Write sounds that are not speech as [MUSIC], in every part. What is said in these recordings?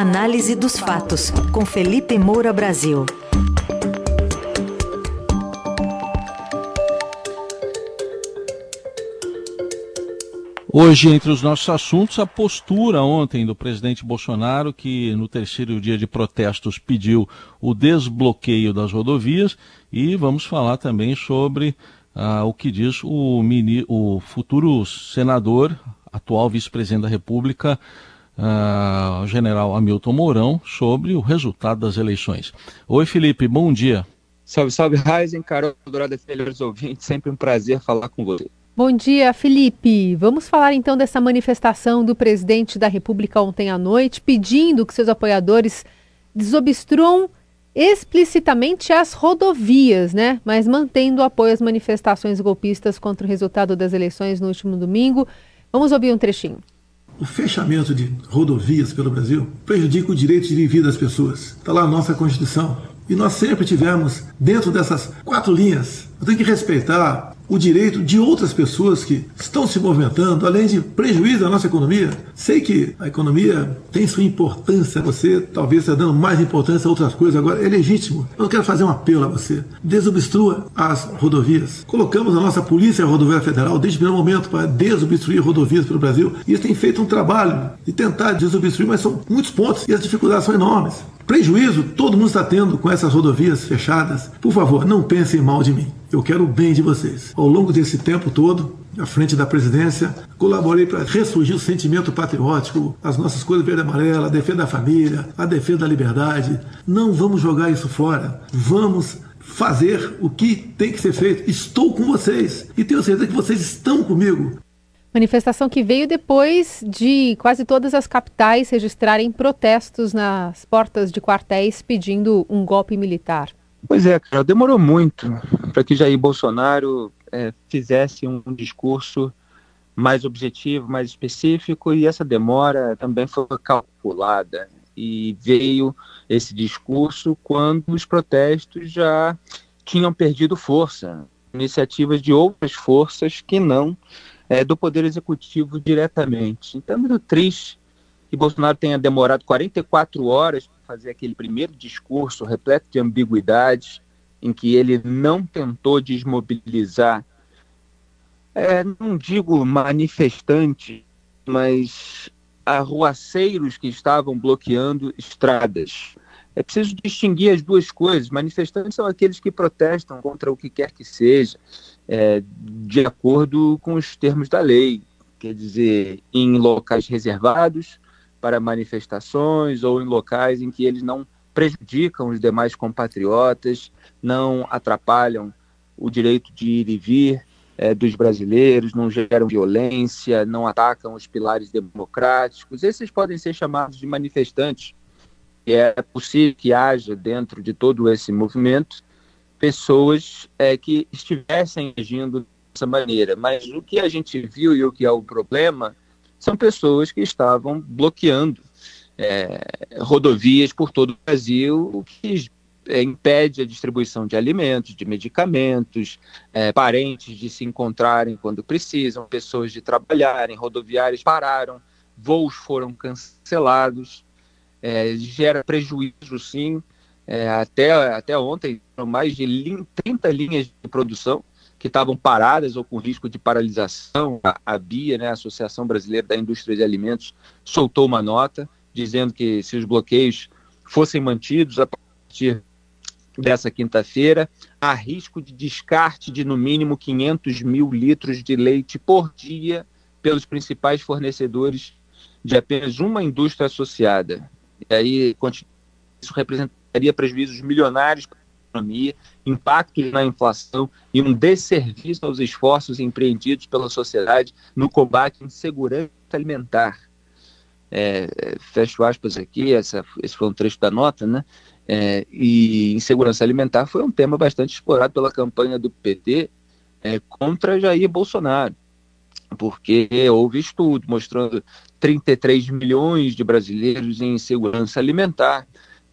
Análise dos fatos, com Felipe Moura Brasil. Hoje, entre os nossos assuntos, a postura ontem do presidente Bolsonaro, que no terceiro dia de protestos pediu o desbloqueio das rodovias, e vamos falar também sobre ah, o que diz o, mini, o futuro senador, atual vice-presidente da República, ah, o general Hamilton Mourão, sobre o resultado das eleições. Oi, Felipe, bom dia. Salve, salve, Raizen, Carol Dourada, filhos ouvintes, sempre um prazer falar com você. Bom dia, Felipe. Vamos falar então dessa manifestação do presidente da República ontem à noite, pedindo que seus apoiadores desobstruam explicitamente as rodovias, né? Mas mantendo o apoio às manifestações golpistas contra o resultado das eleições no último domingo. Vamos ouvir um trechinho. O fechamento de rodovias pelo Brasil prejudica o direito de viver das pessoas. Está lá a nossa Constituição. E nós sempre tivemos, dentro dessas quatro linhas, eu tenho que respeitar o direito de outras pessoas que estão se movimentando, além de prejuízo à nossa economia. Sei que a economia tem sua importância, você talvez está dando mais importância a outras coisas, agora é legítimo. Eu quero fazer um apelo a você. Desobstrua as rodovias. Colocamos a nossa Polícia Rodoviária Federal desde o primeiro momento para desobstruir rodovias pelo Brasil e eles têm feito um trabalho de tentar desobstruir, mas são muitos pontos e as dificuldades são enormes. Prejuízo todo mundo está tendo com essas rodovias fechadas. Por favor, não pensem mal de mim. Eu quero o bem de vocês. Ao longo desse tempo todo, à frente da presidência, colaborei para ressurgir o sentimento patriótico, as nossas cores verde e amarela, a defesa da família, a defesa da liberdade. Não vamos jogar isso fora. Vamos fazer o que tem que ser feito. Estou com vocês e tenho certeza que vocês estão comigo. Manifestação que veio depois de quase todas as capitais registrarem protestos nas portas de quartéis pedindo um golpe militar. Pois é, cara, demorou muito para que Jair Bolsonaro é, fizesse um discurso mais objetivo, mais específico, e essa demora também foi calculada. E veio esse discurso quando os protestos já tinham perdido força, iniciativas de outras forças que não é, do Poder Executivo diretamente. Então é muito triste que Bolsonaro tenha demorado 44 horas para fazer aquele primeiro discurso repleto de ambiguidades, em que ele não tentou desmobilizar, é, não digo manifestantes, mas arruaceiros que estavam bloqueando estradas. É preciso distinguir as duas coisas. Manifestantes são aqueles que protestam contra o que quer que seja, é, de acordo com os termos da lei, quer dizer, em locais reservados para manifestações ou em locais em que eles não prejudicam os demais compatriotas, não atrapalham o direito de ir e vir é, dos brasileiros, não geram violência, não atacam os pilares democráticos. Esses podem ser chamados de manifestantes é possível que haja dentro de todo esse movimento pessoas é, que estivessem agindo dessa maneira. Mas o que a gente viu e o que é o problema são pessoas que estavam bloqueando é, rodovias por todo o Brasil, o que é, impede a distribuição de alimentos, de medicamentos, é, parentes de se encontrarem quando precisam, pessoas de trabalharem, rodoviários pararam, voos foram cancelados é, gera prejuízo sim. É, até, até ontem, mais de 30 linhas de produção que estavam paradas ou com risco de paralisação. A, a BIA, né, a Associação Brasileira da Indústria de Alimentos, soltou uma nota dizendo que se os bloqueios fossem mantidos a partir dessa quinta-feira, há risco de descarte de no mínimo 500 mil litros de leite por dia pelos principais fornecedores de apenas uma indústria associada. E aí isso representaria prejuízos milionários para a economia, impactos na inflação e um desserviço aos esforços empreendidos pela sociedade no combate à insegurança alimentar. É, fecho aspas aqui, essa, esse foi um trecho da nota, né? É, e insegurança alimentar foi um tema bastante explorado pela campanha do PT é, contra Jair Bolsonaro porque houve estudo mostrando 33 milhões de brasileiros em insegurança alimentar.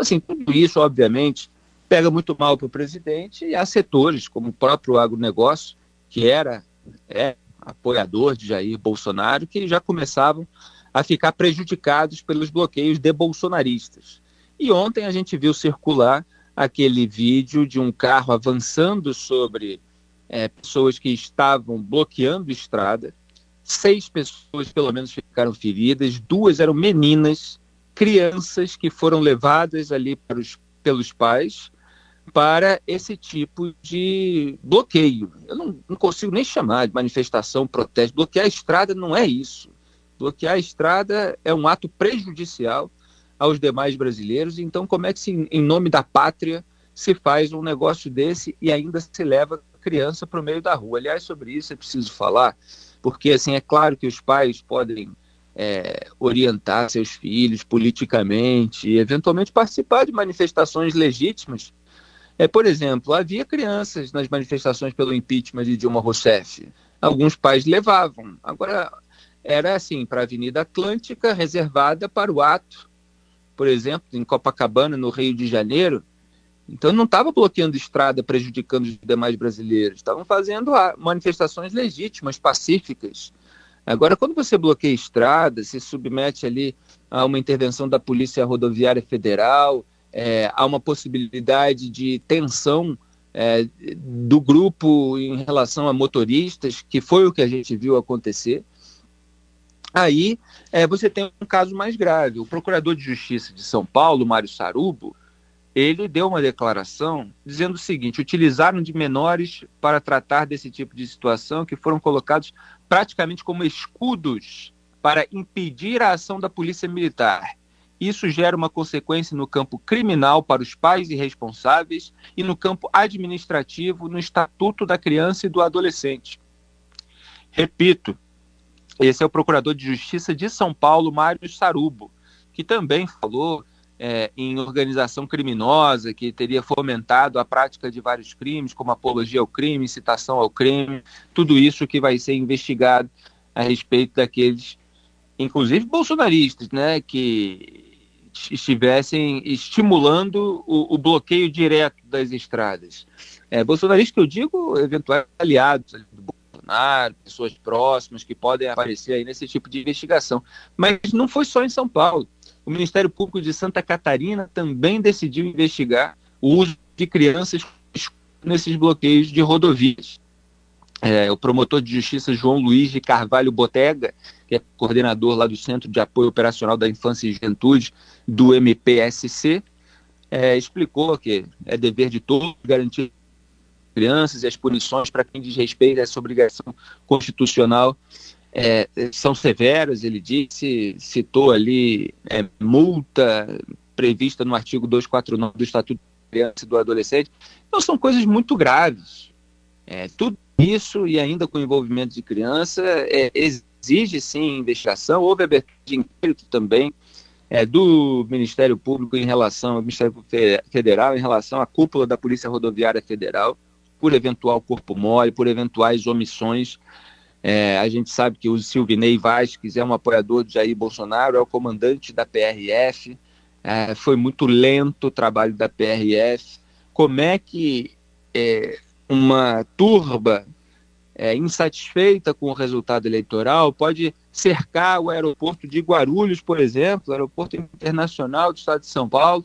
Assim, tudo isso, obviamente, pega muito mal para o presidente e há setores, como o próprio agronegócio, que era é, apoiador de Jair Bolsonaro, que já começavam a ficar prejudicados pelos bloqueios de bolsonaristas. E ontem a gente viu circular aquele vídeo de um carro avançando sobre é, pessoas que estavam bloqueando estrada. Seis pessoas, pelo menos, ficaram feridas, duas eram meninas, crianças que foram levadas ali os, pelos pais para esse tipo de bloqueio. Eu não, não, consigo nem chamar de manifestação, protesto. Bloquear a estrada não é isso. Bloquear a estrada é um ato prejudicial aos demais brasileiros. Então, como é que, se, em nome da pátria, se faz um negócio desse e ainda se leva criança para o meio da rua? Aliás, sobre isso é preciso falar, porque assim é claro que os pais podem é, orientar seus filhos politicamente e eventualmente participar de manifestações legítimas. É, por exemplo, havia crianças nas manifestações pelo impeachment de Dilma Rousseff. Alguns pais levavam. Agora, era assim, para a Avenida Atlântica, reservada para o ato, por exemplo, em Copacabana, no Rio de Janeiro. Então não estava bloqueando estrada, prejudicando os demais brasileiros. Estavam fazendo manifestações legítimas, pacíficas. Agora, quando você bloqueia estrada, se submete ali a uma intervenção da Polícia Rodoviária Federal, é, há uma possibilidade de tensão é, do grupo em relação a motoristas, que foi o que a gente viu acontecer. Aí é, você tem um caso mais grave. O procurador de justiça de São Paulo, Mário Sarubo, ele deu uma declaração dizendo o seguinte: utilizaram de menores para tratar desse tipo de situação que foram colocados praticamente como escudos para impedir a ação da polícia militar. Isso gera uma consequência no campo criminal para os pais e responsáveis e no campo administrativo no Estatuto da Criança e do Adolescente. Repito, esse é o procurador de Justiça de São Paulo, Mário Sarubo, que também falou é, em organização criminosa, que teria fomentado a prática de vários crimes, como apologia ao crime, incitação ao crime, tudo isso que vai ser investigado a respeito daqueles, inclusive bolsonaristas, né, que estivessem estimulando o, o bloqueio direto das estradas. É, bolsonaristas que eu digo, eventuais aliados do Bolsonaro, pessoas próximas que podem aparecer aí nesse tipo de investigação. Mas não foi só em São Paulo. O Ministério Público de Santa Catarina também decidiu investigar o uso de crianças nesses bloqueios de rodovias. É, o promotor de justiça João Luiz de Carvalho Botega, que é coordenador lá do Centro de Apoio Operacional da Infância e Juventude do MPSC, é, explicou que é dever de todos garantir crianças e as punições para quem desrespeita essa obrigação constitucional é, são severas, ele disse, citou ali é, multa prevista no artigo 249 do Estatuto da Criança e do Adolescente. Então são coisas muito graves. É, tudo isso, e ainda com envolvimento de criança, é, exige sim investigação. Houve abertura de inquérito também é, do Ministério Público em relação ao Ministério Federal, em relação à cúpula da Polícia Rodoviária Federal por eventual corpo mole, por eventuais omissões. É, a gente sabe que o Silvinei Vasquez é um apoiador de Jair Bolsonaro, é o comandante da PRF. É, foi muito lento o trabalho da PRF. Como é que é, uma turba é, insatisfeita com o resultado eleitoral pode cercar o aeroporto de Guarulhos, por exemplo, o aeroporto internacional do estado de São Paulo,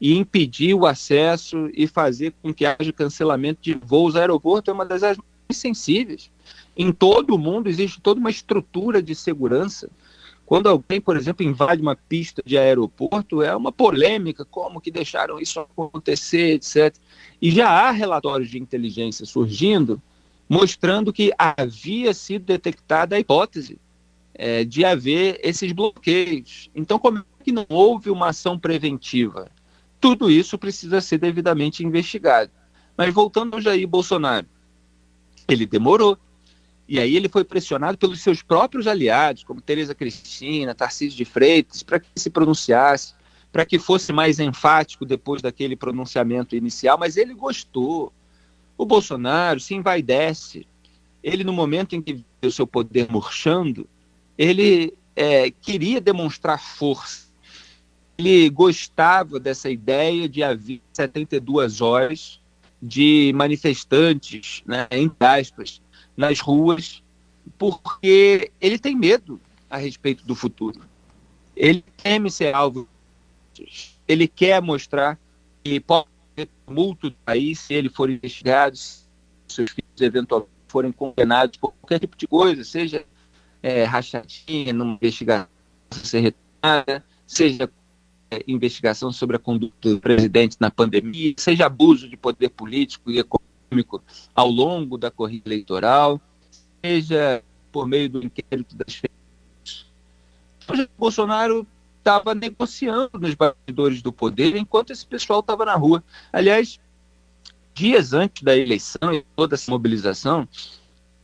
e impedir o acesso e fazer com que haja cancelamento de voos. O aeroporto é uma das áreas mais sensíveis. Em todo o mundo existe toda uma estrutura de segurança. Quando alguém, por exemplo, invade uma pista de aeroporto, é uma polêmica, como que deixaram isso acontecer, etc. E já há relatórios de inteligência surgindo mostrando que havia sido detectada a hipótese é, de haver esses bloqueios. Então, como é que não houve uma ação preventiva? Tudo isso precisa ser devidamente investigado. Mas voltando ao Jair Bolsonaro, ele demorou. E aí ele foi pressionado pelos seus próprios aliados, como Tereza Cristina, Tarcísio de Freitas, para que se pronunciasse, para que fosse mais enfático depois daquele pronunciamento inicial, mas ele gostou. O Bolsonaro se envaidece. Ele, no momento em que viu seu poder murchando, ele é, queria demonstrar força ele gostava dessa ideia de haver 72 horas de manifestantes, né, entre aspas, nas ruas, porque ele tem medo. a respeito do futuro. Ele teme ser alvo, ele quer mostrar que pode ter multo do país se ele for investigado, se seus filhos eventualmente forem condenados por qualquer tipo de coisa, seja é, rachadinha numa investigação ser retomada, seja é, investigação sobre a conduta do presidente na pandemia, seja abuso de poder político e econômico ao longo da corrida eleitoral, seja por meio do inquérito das feiras. O Bolsonaro estava negociando nos bastidores do poder enquanto esse pessoal estava na rua. Aliás, dias antes da eleição e toda essa mobilização,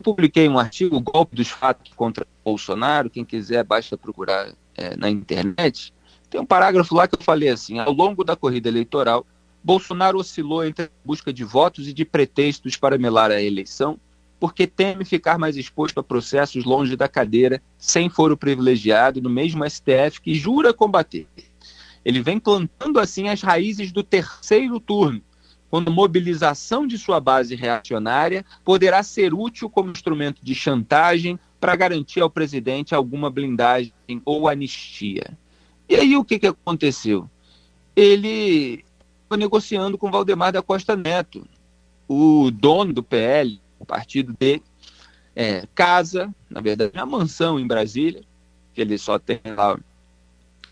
publiquei um artigo, o Golpe dos Fatos contra Bolsonaro. Quem quiser, basta procurar é, na internet. Tem um parágrafo lá que eu falei assim: ao longo da corrida eleitoral, Bolsonaro oscilou entre a busca de votos e de pretextos para melar a eleição, porque teme ficar mais exposto a processos longe da cadeira, sem foro privilegiado, no mesmo STF que jura combater. Ele vem plantando assim as raízes do terceiro turno, quando a mobilização de sua base reacionária poderá ser útil como instrumento de chantagem para garantir ao presidente alguma blindagem ou anistia. E aí o que, que aconteceu? Ele negociando com Valdemar da Costa Neto, o dono do PL, o partido dele, é, casa, na verdade, uma mansão em Brasília, que ele só tem lá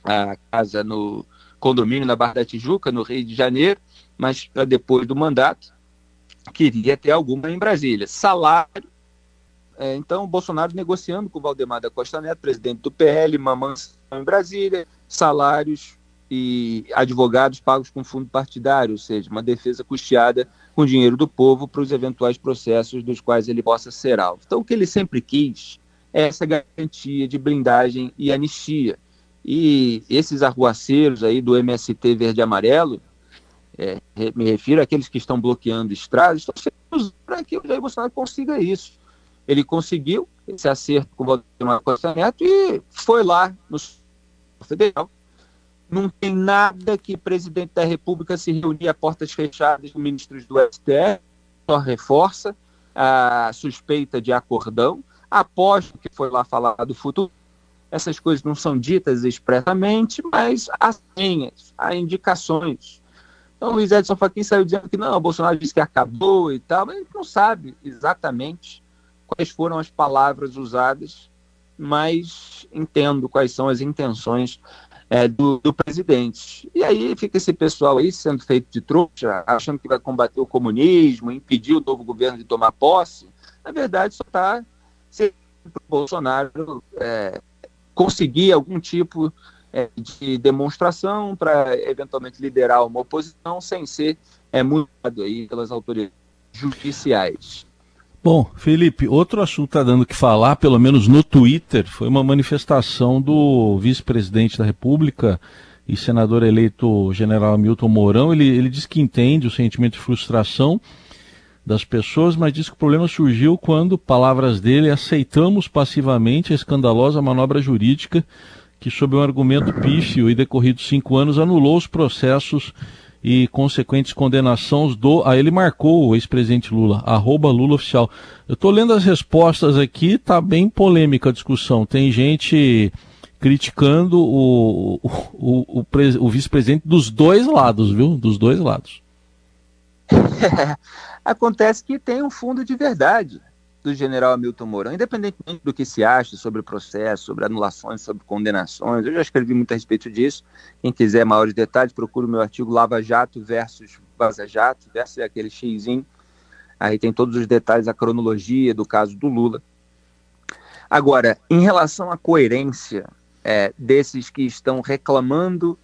a casa no condomínio na Barra da Tijuca, no Rio de Janeiro, mas para depois do mandato, queria ter alguma em Brasília. Salário. É, então, Bolsonaro negociando com o Valdemar da Costa Neto, presidente do PL, uma mansão em Brasília, salários e advogados pagos com fundo partidário, ou seja, uma defesa custeada com dinheiro do povo para os eventuais processos dos quais ele possa ser alvo. Então, o que ele sempre quis é essa garantia de blindagem e anistia. E esses arruaceiros aí do MST verde e amarelo, é, me refiro àqueles que estão bloqueando estradas, estão sendo para que o Jair Bolsonaro consiga isso. Ele conseguiu esse acerto com o Valdemar Costa Neto e foi lá no federal. Não tem nada que o presidente da República se reunir a portas fechadas com ministros do STF, só reforça a suspeita de acordão. Aposto que foi lá falar do futuro essas coisas não são ditas expressamente, mas há senhas, há indicações. Então, Luiz Edson Fachin saiu dizendo que não, o Bolsonaro disse que acabou e tal, mas a gente não sabe exatamente quais foram as palavras usadas, mas entendo quais são as intenções é, do, do, presidente. E aí fica esse pessoal aí sendo feito de trouxa, achando que vai combater o comunismo, impedir o novo governo de tomar posse. Na verdade, só está para o Bolsonaro é, conseguir algum tipo é, de demonstração para eventualmente liderar uma oposição sem ser é, mudado aí pelas autoridades judiciais. Bom, Felipe, outro assunto está dando que falar, pelo menos no Twitter, foi uma manifestação do vice-presidente da República e senador eleito general Hamilton Mourão. Ele, ele diz que entende o sentimento de frustração das pessoas, mas diz que o problema surgiu quando, palavras dele, aceitamos passivamente a escandalosa manobra jurídica que, sob um argumento pífio e decorridos cinco anos, anulou os processos e consequentes condenações do. Ah, ele marcou o ex-presidente Lula, arroba Lula oficial. Eu estou lendo as respostas aqui, tá bem polêmica a discussão. Tem gente criticando o, o, o, o, o vice-presidente dos dois lados, viu? Dos dois lados. [LAUGHS] Acontece que tem um fundo de verdade do general Hamilton Mourão, independentemente do que se acha sobre o processo, sobre anulações, sobre condenações. Eu já escrevi muito a respeito disso. Quem quiser maiores detalhes, procure o meu artigo Lava Jato versus Vaza Jato, versus é aquele xizinho. Aí tem todos os detalhes, a cronologia do caso do Lula. Agora, em relação à coerência é, desses que estão reclamando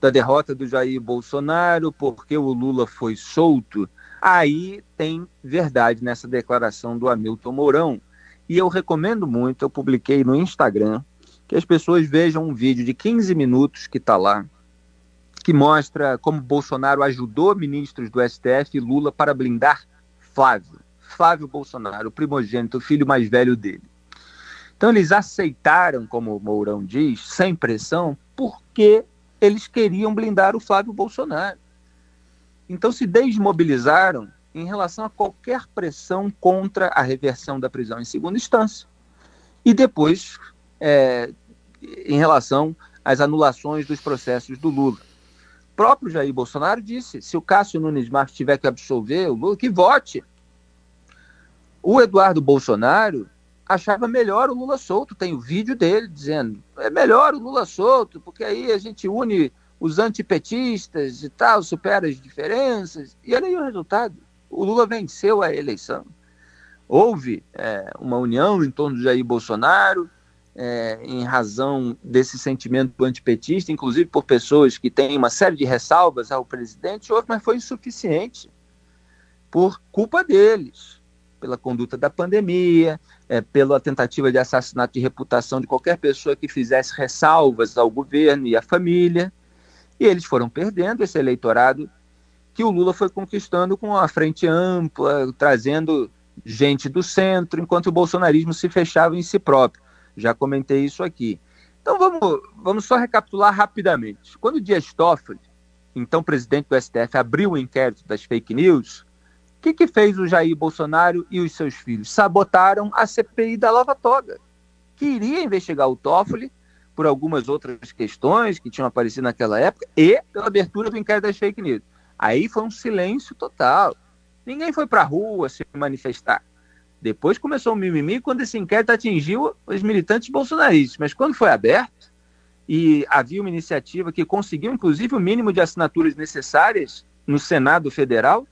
da derrota do Jair Bolsonaro porque o Lula foi solto, Aí tem verdade nessa declaração do Hamilton Mourão. E eu recomendo muito, eu publiquei no Instagram, que as pessoas vejam um vídeo de 15 minutos que está lá, que mostra como Bolsonaro ajudou ministros do STF e Lula para blindar Flávio. Flávio Bolsonaro, o primogênito, o filho mais velho dele. Então eles aceitaram, como o Mourão diz, sem pressão, porque eles queriam blindar o Flávio Bolsonaro. Então se desmobilizaram em relação a qualquer pressão contra a reversão da prisão em segunda instância. E depois é, em relação às anulações dos processos do Lula. O próprio Jair Bolsonaro disse: se o Cássio Nunes Marques tiver que absolver o Lula, que vote. O Eduardo Bolsonaro achava melhor o Lula solto. Tem o vídeo dele dizendo: é melhor o Lula solto, porque aí a gente une os antipetistas e tal, supera as diferenças. E olha aí o resultado: o Lula venceu a eleição. Houve é, uma união em torno de Jair Bolsonaro, é, em razão desse sentimento antipetista, inclusive por pessoas que têm uma série de ressalvas ao presidente, mas foi insuficiente por culpa deles, pela conduta da pandemia, é, pela tentativa de assassinato de reputação de qualquer pessoa que fizesse ressalvas ao governo e à família. E eles foram perdendo esse eleitorado que o Lula foi conquistando com a frente ampla, trazendo gente do centro, enquanto o bolsonarismo se fechava em si próprio. Já comentei isso aqui. Então vamos, vamos só recapitular rapidamente. Quando o Dias Toffoli, então presidente do STF, abriu o inquérito das fake news, o que, que fez o Jair Bolsonaro e os seus filhos? Sabotaram a CPI da Lava Toga. Queria investigar o Toffoli por algumas outras questões que tinham aparecido naquela época e pela abertura do inquérito das fake news. Aí foi um silêncio total. Ninguém foi para a rua se manifestar. Depois começou o mimimi quando esse inquérito atingiu os militantes bolsonaristas. Mas quando foi aberto e havia uma iniciativa que conseguiu, inclusive, o mínimo de assinaturas necessárias no Senado Federal,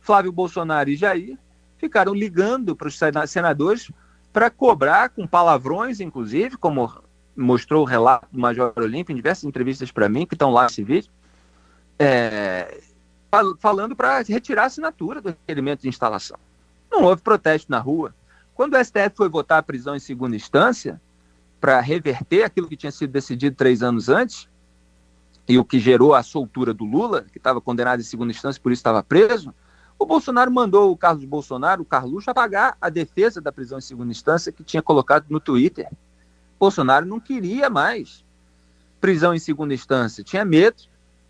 Flávio Bolsonaro e Jair ficaram ligando para os senadores para cobrar com palavrões, inclusive, como mostrou o relato do Major Olímpio em diversas entrevistas para mim, que estão lá nesse vídeo, é, falando para retirar a assinatura do requerimento de instalação. Não houve protesto na rua. Quando o STF foi votar a prisão em segunda instância, para reverter aquilo que tinha sido decidido três anos antes, e o que gerou a soltura do Lula, que estava condenado em segunda instância, por isso estava preso, o Bolsonaro mandou o Carlos Bolsonaro, o Carluxo, apagar a defesa da prisão em segunda instância que tinha colocado no Twitter. Bolsonaro não queria mais prisão em segunda instância, tinha medo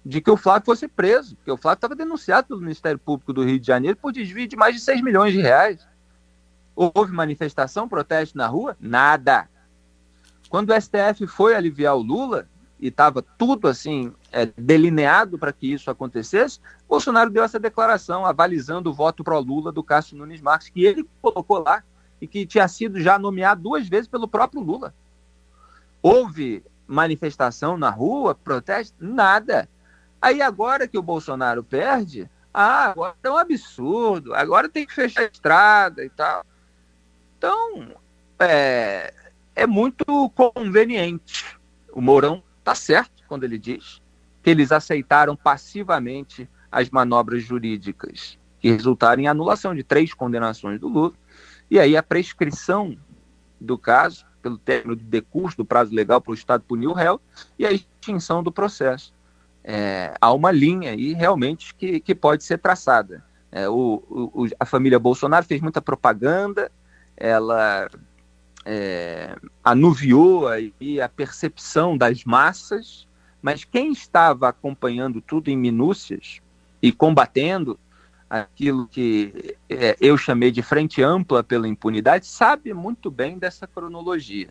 de que o Flávio fosse preso, porque o Flávio estava denunciado pelo Ministério Público do Rio de Janeiro por desvio de mais de 6 milhões de reais. Houve manifestação, protesto na rua? Nada. Quando o STF foi aliviar o Lula, e estava tudo assim é, delineado para que isso acontecesse, Bolsonaro deu essa declaração avalizando o voto pro Lula do Cássio Nunes Marques, que ele colocou lá e que tinha sido já nomeado duas vezes pelo próprio Lula. Houve manifestação na rua, protesto? Nada. Aí agora que o Bolsonaro perde, ah, agora é um absurdo, agora tem que fechar a estrada e tal. Então, é, é muito conveniente. O Mourão está certo quando ele diz que eles aceitaram passivamente as manobras jurídicas que resultaram em anulação de três condenações do Lula. E aí a prescrição do caso, pelo término de decurso do prazo legal para o Estado punir o réu, e a extinção do processo é, há uma linha aí realmente que, que pode ser traçada. É, o, o, a família Bolsonaro fez muita propaganda, ela é, anuviou aí a percepção das massas, mas quem estava acompanhando tudo em minúcias e combatendo aquilo que é, eu chamei de frente ampla pela impunidade, sabe muito bem dessa cronologia.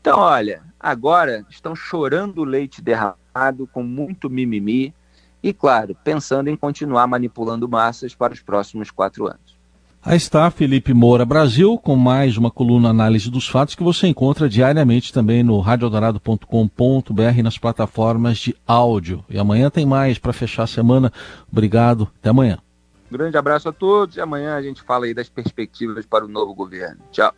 Então, olha, agora estão chorando leite derramado, com muito mimimi, e, claro, pensando em continuar manipulando massas para os próximos quatro anos. Aí está Felipe Moura Brasil, com mais uma coluna análise dos fatos que você encontra diariamente também no radiodorado.com.br nas plataformas de áudio. E amanhã tem mais para fechar a semana. Obrigado, até amanhã. Um grande abraço a todos e amanhã a gente fala aí das perspectivas para o novo governo. Tchau.